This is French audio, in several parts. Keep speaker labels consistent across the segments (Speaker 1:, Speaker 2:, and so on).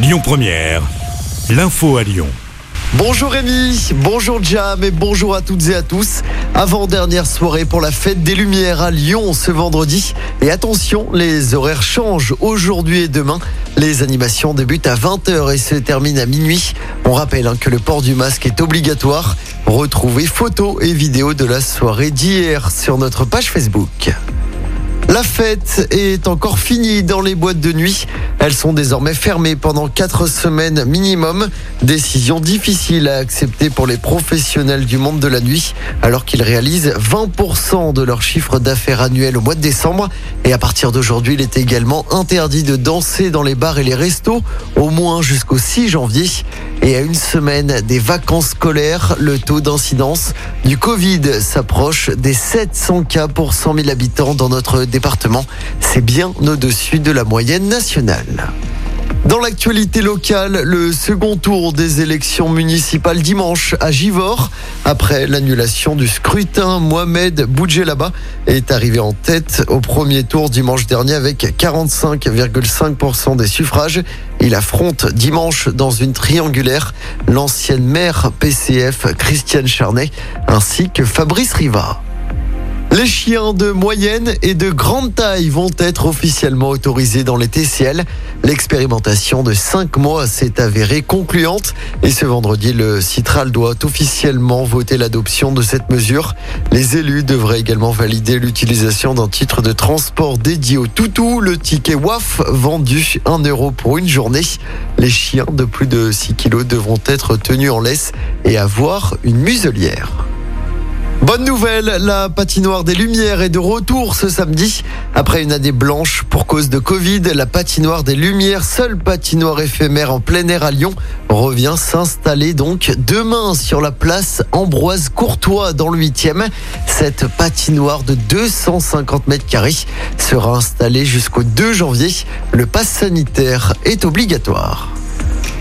Speaker 1: Lyon Première, l'info à Lyon.
Speaker 2: Bonjour Rémi, bonjour Jam et bonjour à toutes et à tous. Avant-dernière soirée pour la fête des Lumières à Lyon ce vendredi. Et attention, les horaires changent aujourd'hui et demain. Les animations débutent à 20h et se terminent à minuit. On rappelle hein, que le port du masque est obligatoire. Retrouvez photos et vidéos de la soirée d'hier sur notre page Facebook. La fête est encore finie dans les boîtes de nuit. Elles sont désormais fermées pendant quatre semaines minimum. Décision difficile à accepter pour les professionnels du monde de la nuit, alors qu'ils réalisent 20% de leur chiffre d'affaires annuel au mois de décembre. Et à partir d'aujourd'hui, il est également interdit de danser dans les bars et les restos, au moins jusqu'au 6 janvier. Et à une semaine des vacances scolaires, le taux d'incidence du Covid s'approche des 700 cas pour 100 000 habitants dans notre département. C'est bien au-dessus de la moyenne nationale. Dans l'actualité locale, le second tour des élections municipales dimanche à Givors. Après l'annulation du scrutin, Mohamed Boudjelaba est arrivé en tête au premier tour dimanche dernier avec 45,5% des suffrages. Il affronte dimanche dans une triangulaire l'ancienne maire PCF Christiane Charnet ainsi que Fabrice Riva. Les chiens de moyenne et de grande taille vont être officiellement autorisés dans les TCL. L'expérimentation de 5 mois s'est avérée concluante et ce vendredi, le Citral doit officiellement voter l'adoption de cette mesure. Les élus devraient également valider l'utilisation d'un titre de transport dédié au toutou, le ticket WAF vendu 1 euro pour une journée. Les chiens de plus de 6 kilos devront être tenus en laisse et avoir une muselière. Bonne nouvelle, la patinoire des Lumières est de retour ce samedi. Après une année blanche pour cause de Covid, la patinoire des Lumières, seule patinoire éphémère en plein air à Lyon, revient s'installer donc demain sur la place Ambroise Courtois dans le 8e. Cette patinoire de 250 mètres carrés sera installée jusqu'au 2 janvier. Le pass sanitaire est obligatoire.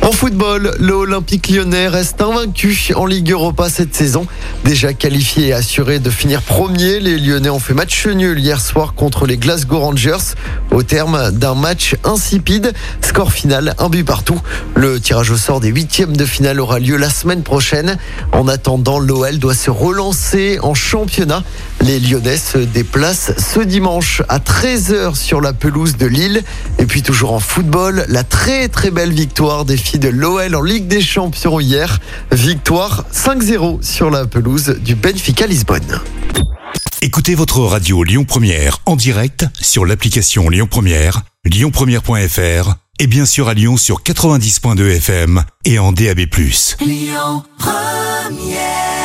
Speaker 2: En football, l'Olympique lyonnais reste invaincu en Ligue Europa cette saison. Déjà qualifié et assuré de finir premier, les Lyonnais ont fait match nul hier soir contre les Glasgow Rangers au terme d'un match insipide. Score final, un but partout. Le tirage au sort des huitièmes de finale aura lieu la semaine prochaine. En attendant, l'OL doit se relancer en championnat. Les Lyonnais se déplacent ce dimanche à 13h sur la pelouse de Lille. Et puis toujours en football, la très très belle victoire des filles de l'OL en Ligue des Champions hier. Victoire 5-0 sur la pelouse du Benfica Lisbonne.
Speaker 1: Écoutez votre radio Lyon Première en direct sur l'application Lyon Première, lyonpremière.fr et bien sûr à Lyon sur 90.2 FM et en DAB+.
Speaker 3: Lyon Première